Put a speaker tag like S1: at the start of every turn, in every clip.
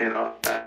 S1: and
S2: all that.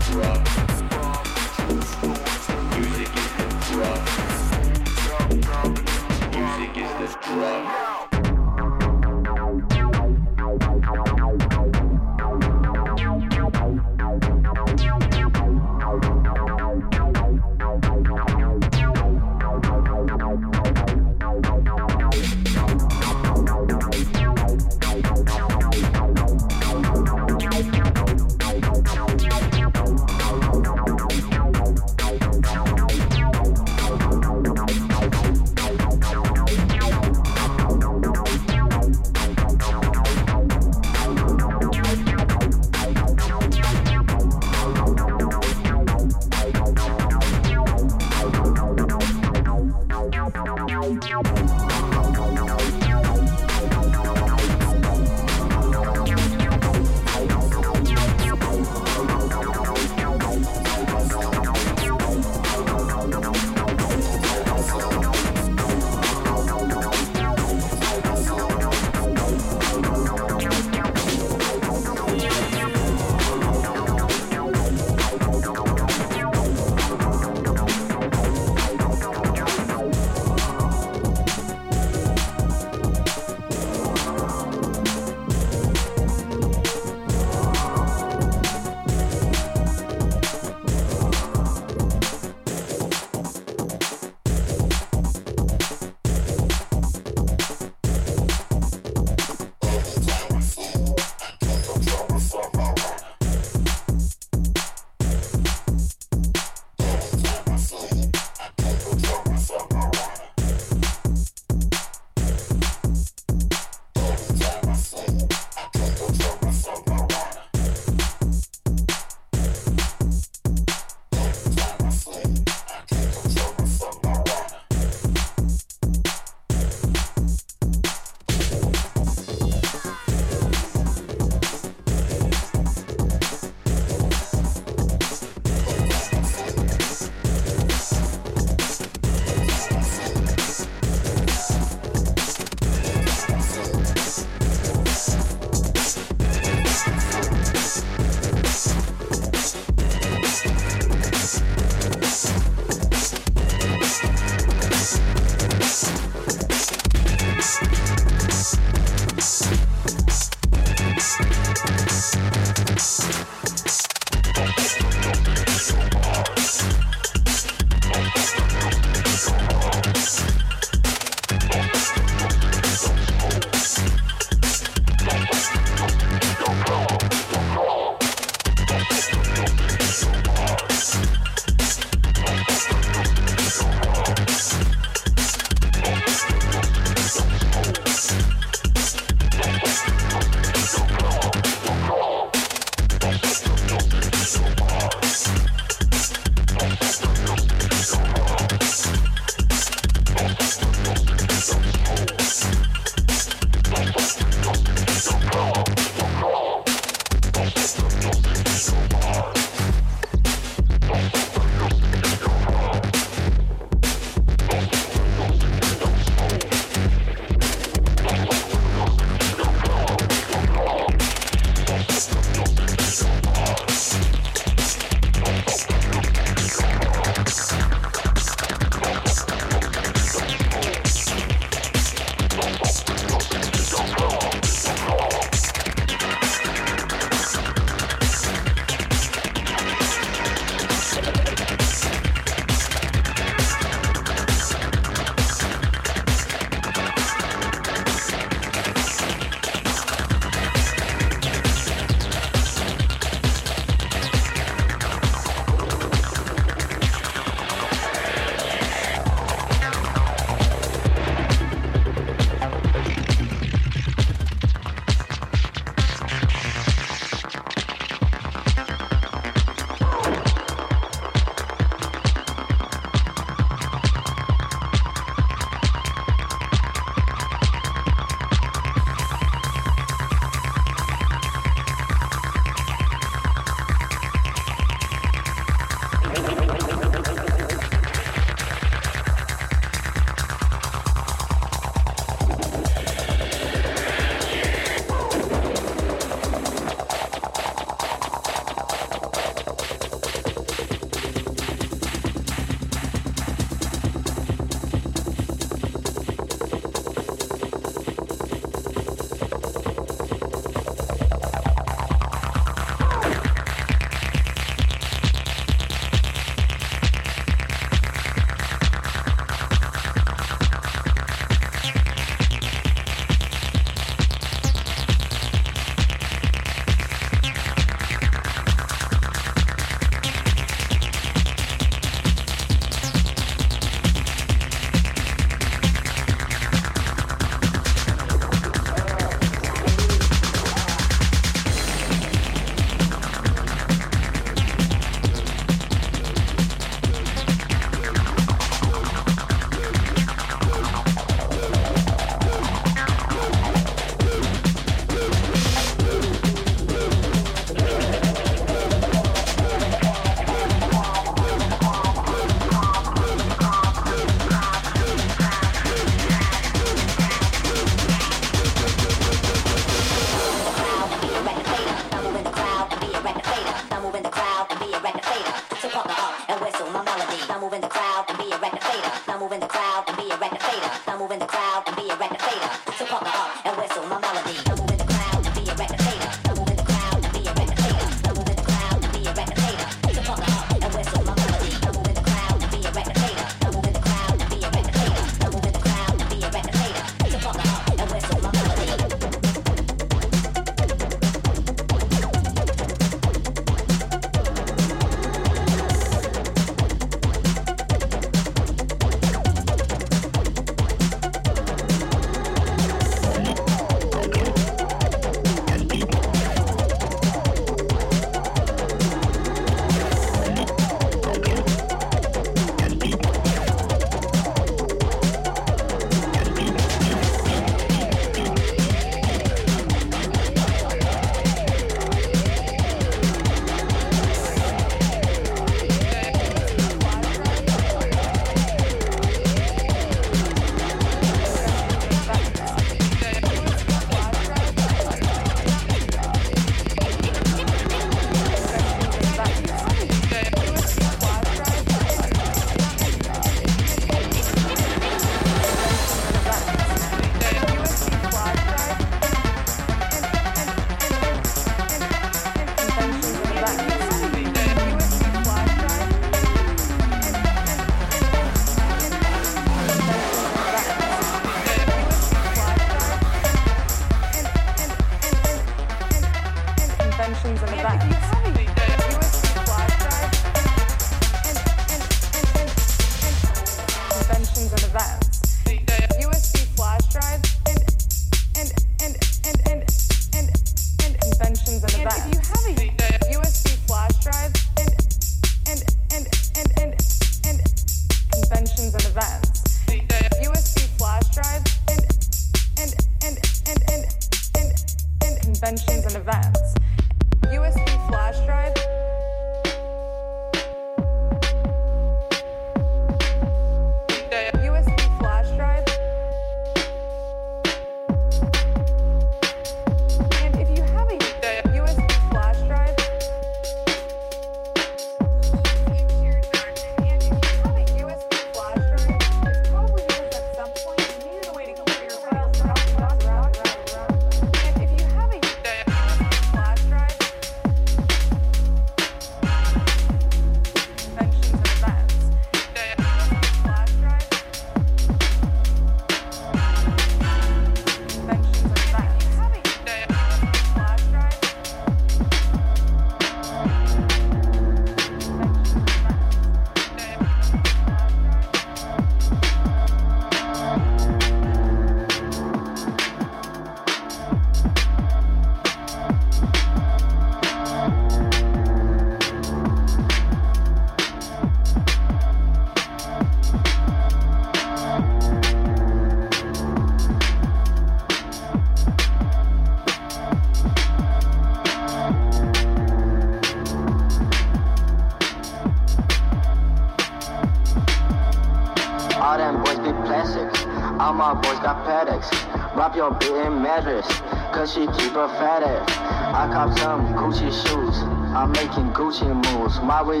S2: Way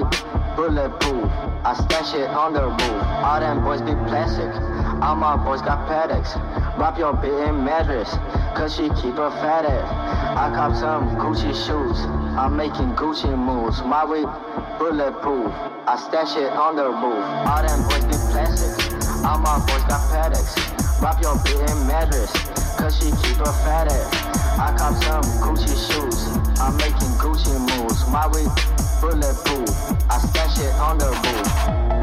S2: bulletproof. I stash it on the roof. All them boys be plastic. All my boys got paddocks. Rob your bitch in mattress, cause she keep her fat ass. I cop some Gucci shoes. I'm making Gucci moves. My way bulletproof. I stash it on the roof. All them boys be plastic. All my boys got paddocks. Rob your bitch in mattress, cause she keep her fat ass. I cop some Gucci shoes. I'm making Gucci moves. My way bulletproof. I stash it on the roof.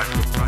S3: Es